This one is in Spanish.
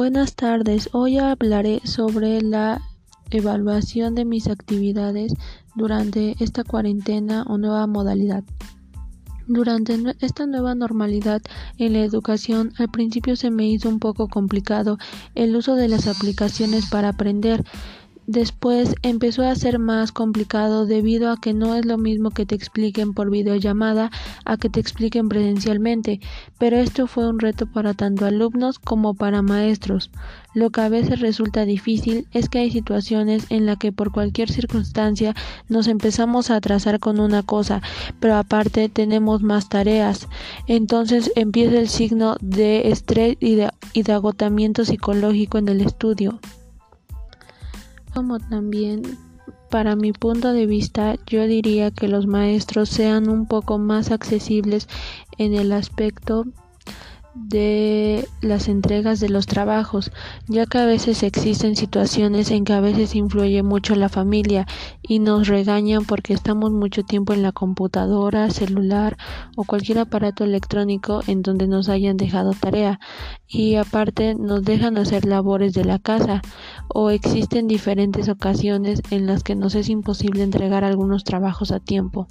Buenas tardes, hoy hablaré sobre la evaluación de mis actividades durante esta cuarentena o nueva modalidad. Durante esta nueva normalidad en la educación, al principio se me hizo un poco complicado el uso de las aplicaciones para aprender, Después empezó a ser más complicado debido a que no es lo mismo que te expliquen por videollamada a que te expliquen presencialmente, pero esto fue un reto para tanto alumnos como para maestros. Lo que a veces resulta difícil es que hay situaciones en las que por cualquier circunstancia nos empezamos a atrasar con una cosa, pero aparte tenemos más tareas. Entonces empieza el signo de estrés y de, y de agotamiento psicológico en el estudio como también para mi punto de vista yo diría que los maestros sean un poco más accesibles en el aspecto de las entregas de los trabajos, ya que a veces existen situaciones en que a veces influye mucho la familia y nos regañan porque estamos mucho tiempo en la computadora, celular o cualquier aparato electrónico en donde nos hayan dejado tarea y aparte nos dejan hacer labores de la casa o existen diferentes ocasiones en las que nos es imposible entregar algunos trabajos a tiempo.